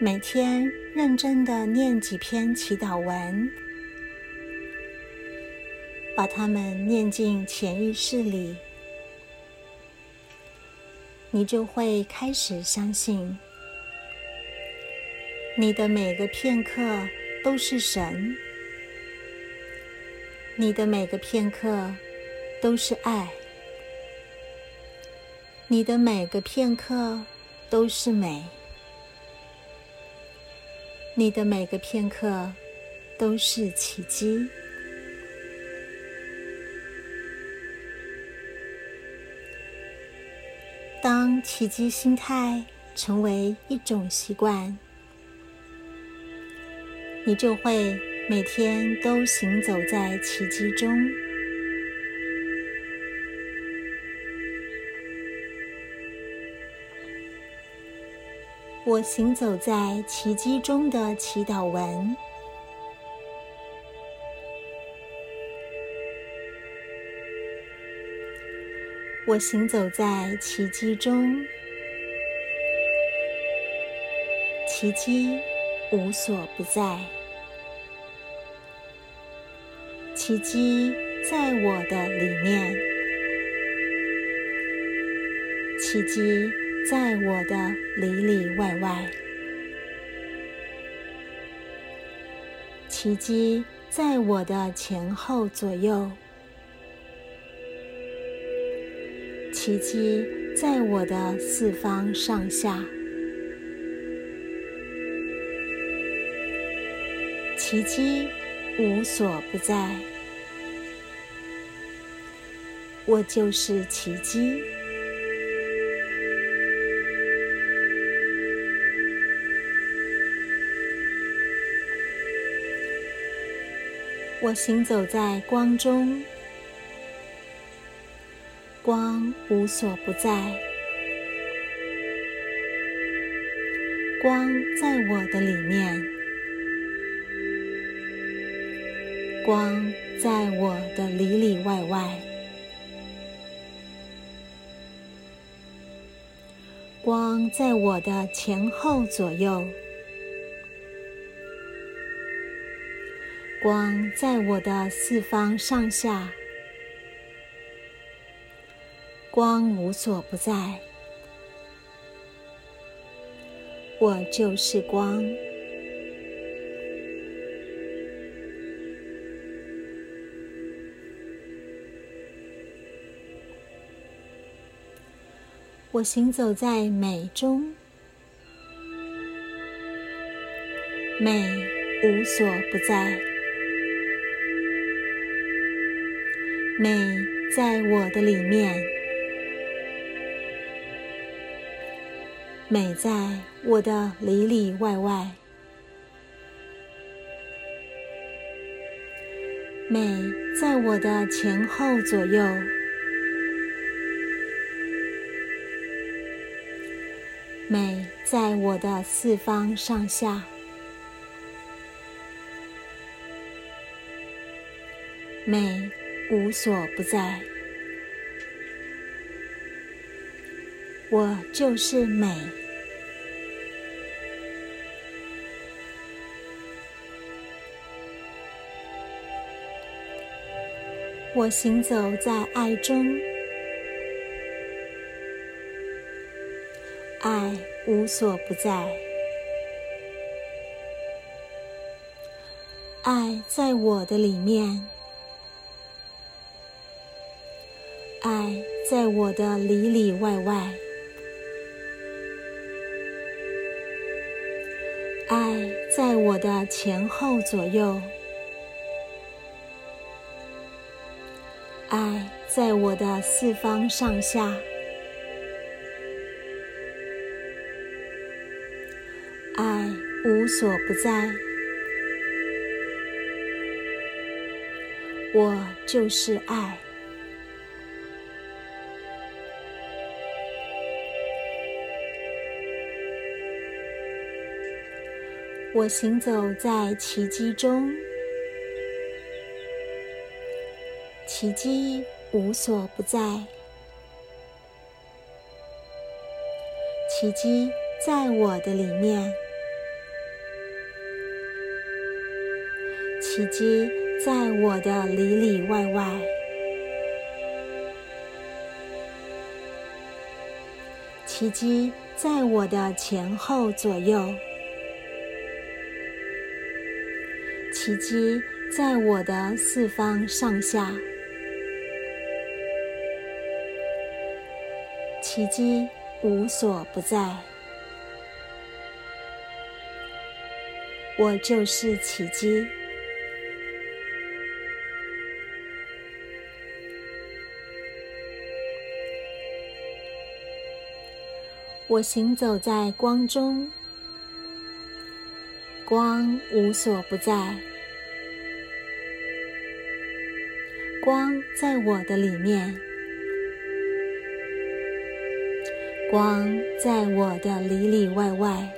每天认真的念几篇祈祷文，把它们念进潜意识里，你就会开始相信，你的每个片刻都是神，你的每个片刻都是爱。你的每个片刻都是美，你的每个片刻都是奇迹。当奇迹心态成为一种习惯，你就会每天都行走在奇迹中。我行走在奇迹中的祈祷文。我行走在奇迹中，奇迹无所不在，奇迹在我的里面，奇迹。在我的里里外外，奇迹在我的前后左右，奇迹在我的四方上下，奇迹无所不在，我就是奇迹。我行走在光中，光无所不在，光在我的里面，光在我的里里外外，光在我的前后左右。光在我的四方上下，光无所不在，我就是光。我行走在美中，美无所不在。美在我的里面，美在我的里里外外，美在我的前后左右，美在我的四方上下，美。无所不在，我就是美。我行走在爱中，爱无所不在，爱在我的里面。爱在我的里里外外，爱在我的前后左右，爱在我的四方上下，爱无所不在，我就是爱。我行走在奇迹中。奇迹无所不在奇迹在我的里面奇迹在我的里里外外奇迹在我的前后左右。奇迹在我的四方上下，奇迹无所不在。我就是奇迹。我行走在光中，光无所不在，光在我的里面，光在我的里里外外。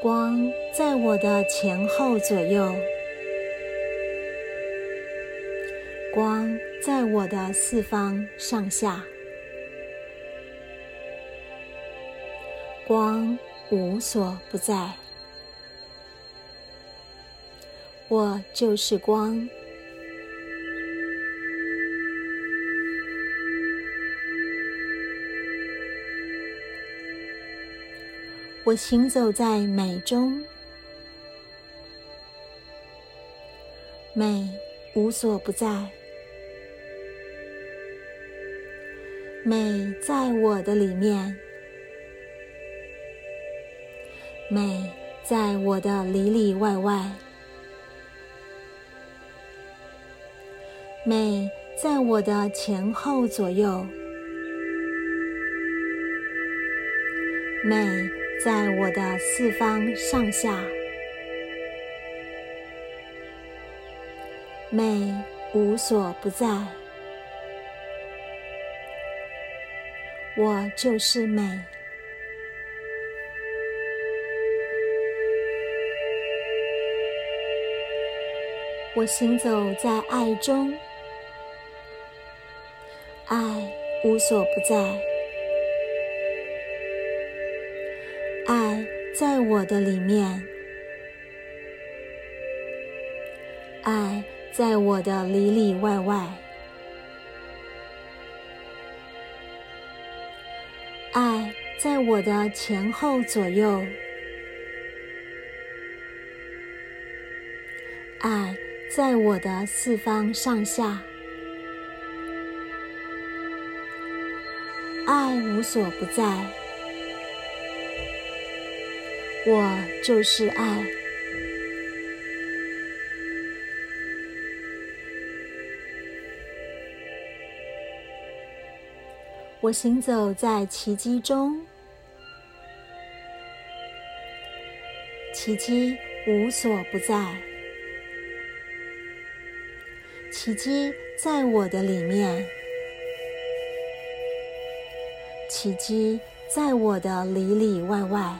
光在我的前后左右，光在我的四方上下，光无所不在。我就是光。我行走在美中，美无所不在，美在我的里面，美在我的里里外外，美在我的前后左右，美。在我的四方上下，美无所不在。我就是美。我行走在爱中，爱无所不在。爱在我的里面，爱在我的里里外外，爱在我的前后左右，爱在我的四方上下，爱无所不在。我就是爱。我行走在奇迹中，奇迹无所不在，奇迹在我的里面，奇迹在我的里里外外。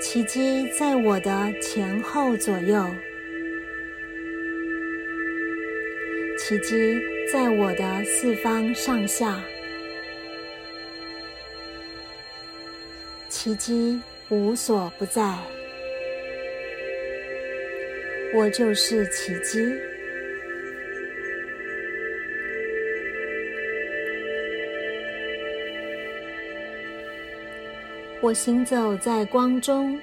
奇迹在我的前后左右，奇迹在我的四方上下，奇迹无所不在。我就是奇迹。我行走在光中，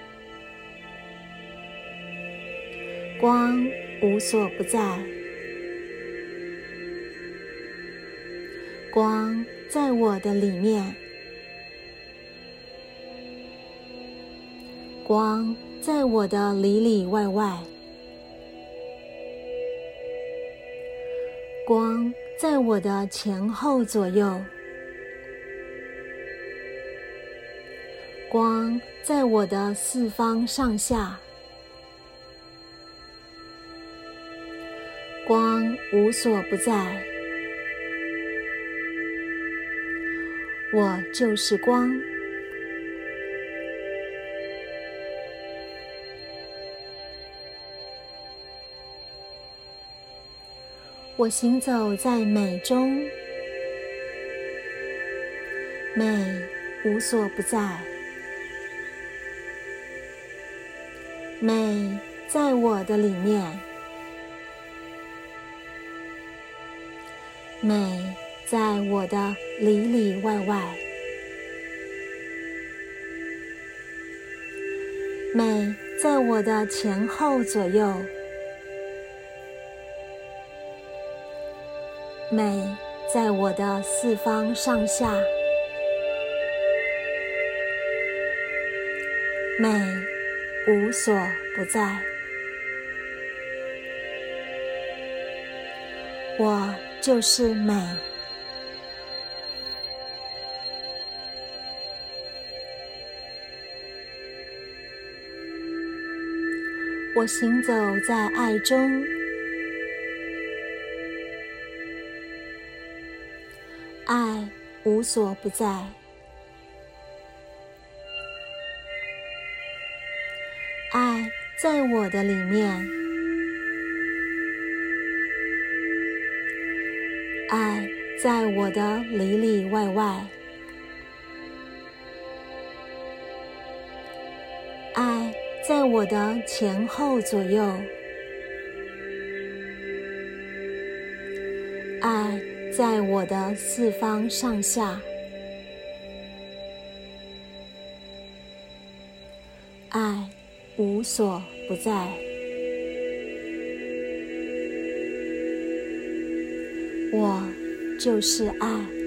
光无所不在，光在我的里面，光在我的里里外外，光在我的前后左右。光在我的四方上下，光无所不在。我就是光。我行走在美中，美无所不在。美在我的里面，美在我的里里外外，美在我的前后左右，美在我的四方上下。美无所不在，我就是美。我行走在爱中，爱无所不在。在我的里面，爱在我的里里外外，爱在我的前后左右，爱在我的四方上下，爱。无所不在，我就是爱。